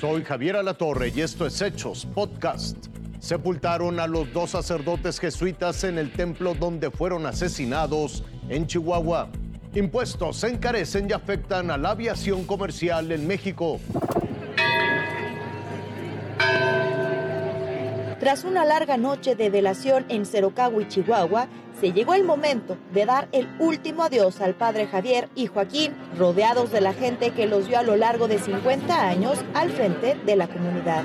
Soy Javier Alatorre y esto es Hechos Podcast. Sepultaron a los dos sacerdotes jesuitas en el templo donde fueron asesinados en Chihuahua. Impuestos se encarecen y afectan a la aviación comercial en México. Tras una larga noche de velación en Cerocagua y Chihuahua, se llegó el momento de dar el último adiós al padre Javier y Joaquín, rodeados de la gente que los vio a lo largo de 50 años al frente de la comunidad.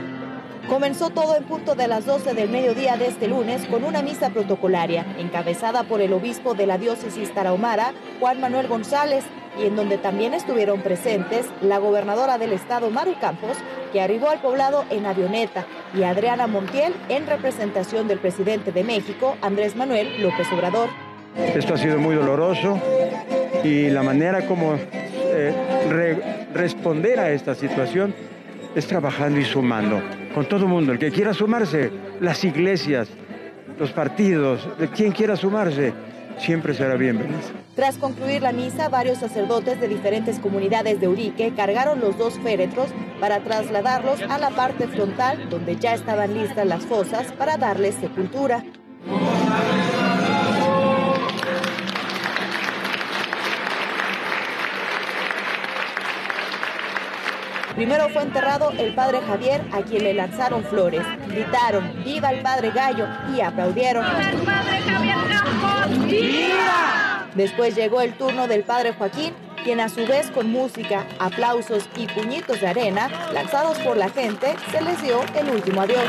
Comenzó todo en punto de las 12 del mediodía de este lunes con una misa protocolaria, encabezada por el obispo de la diócesis tarahumara, Juan Manuel González, y en donde también estuvieron presentes la gobernadora del estado, Maru Campos, que arribó al poblado en avioneta, y Adriana Montiel en representación del presidente de México, Andrés Manuel López Obrador. Esto ha sido muy doloroso y la manera como eh, responder a esta situación es trabajando y sumando con todo el mundo. El que quiera sumarse, las iglesias, los partidos, quien quiera sumarse, siempre será bienvenido. Tras concluir la misa, varios sacerdotes de diferentes comunidades de Urique cargaron los dos féretros para trasladarlos a la parte frontal donde ya estaban listas las fosas para darles sepultura. Primero fue enterrado el padre Javier, a quien le lanzaron flores, gritaron ¡Viva el padre Gallo! y aplaudieron. ¡El padre Javier Campos! ¡Viva! Después llegó el turno del padre Joaquín, quien a su vez con música, aplausos y puñitos de arena lanzados por la gente, se les dio el último adiós.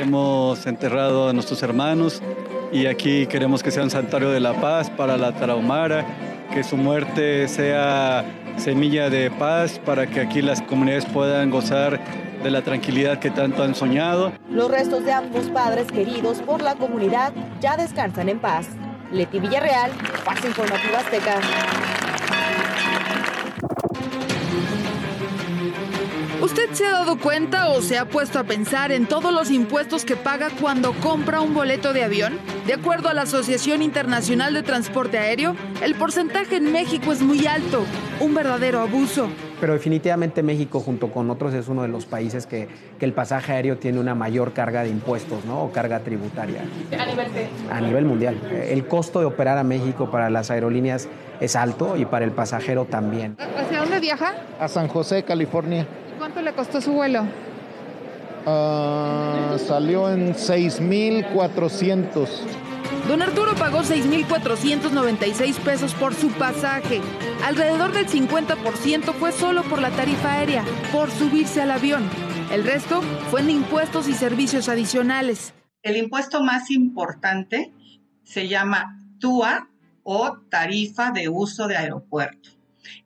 Hemos enterrado a nuestros hermanos y aquí queremos que sea un santuario de la paz para la Tarahumara que su muerte sea semilla de paz para que aquí las comunidades puedan gozar de la tranquilidad que tanto han soñado. Los restos de ambos padres queridos por la comunidad ya descansan en paz. Leti Villarreal, Paz Informativa Azteca. ¿Usted se ha dado cuenta o se ha puesto a pensar en todos los impuestos que paga cuando compra un boleto de avión? De acuerdo a la Asociación Internacional de Transporte Aéreo, el porcentaje en México es muy alto, un verdadero abuso. Pero definitivamente México, junto con otros, es uno de los países que, el pasaje aéreo tiene una mayor carga de impuestos, ¿no? O carga tributaria. ¿A nivel A nivel mundial. El costo de operar a México para las aerolíneas es alto y para el pasajero también. ¿Hacia dónde viaja? A San José, California. ¿Cuánto le costó su vuelo? Uh, salió en 6.400. Don Arturo pagó 6.496 pesos por su pasaje. Alrededor del 50% fue solo por la tarifa aérea, por subirse al avión. El resto fue en impuestos y servicios adicionales. El impuesto más importante se llama TUA o tarifa de uso de aeropuerto,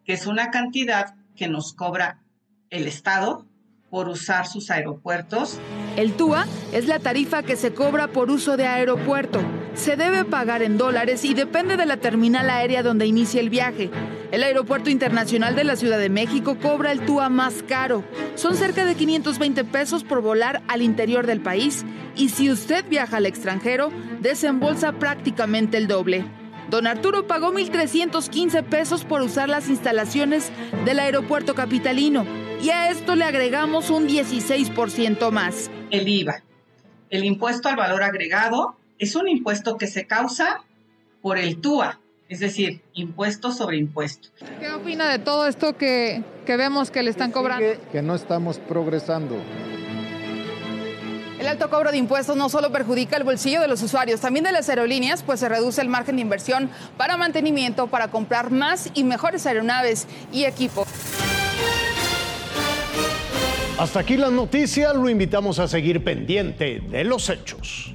que es una cantidad que nos cobra el Estado por usar sus aeropuertos. El TUA es la tarifa que se cobra por uso de aeropuerto. Se debe pagar en dólares y depende de la terminal aérea donde inicie el viaje. El Aeropuerto Internacional de la Ciudad de México cobra el TUA más caro. Son cerca de 520 pesos por volar al interior del país y si usted viaja al extranjero, desembolsa prácticamente el doble. Don Arturo pagó 1.315 pesos por usar las instalaciones del aeropuerto capitalino y a esto le agregamos un 16% más. El IVA, el impuesto al valor agregado, es un impuesto que se causa por el TUA, es decir, impuesto sobre impuesto. ¿Qué opina de todo esto que, que vemos que le están cobrando? Que no estamos progresando. El alto cobro de impuestos no solo perjudica el bolsillo de los usuarios, también de las aerolíneas, pues se reduce el margen de inversión para mantenimiento, para comprar más y mejores aeronaves y equipo. Hasta aquí la noticia, lo invitamos a seguir pendiente de los hechos.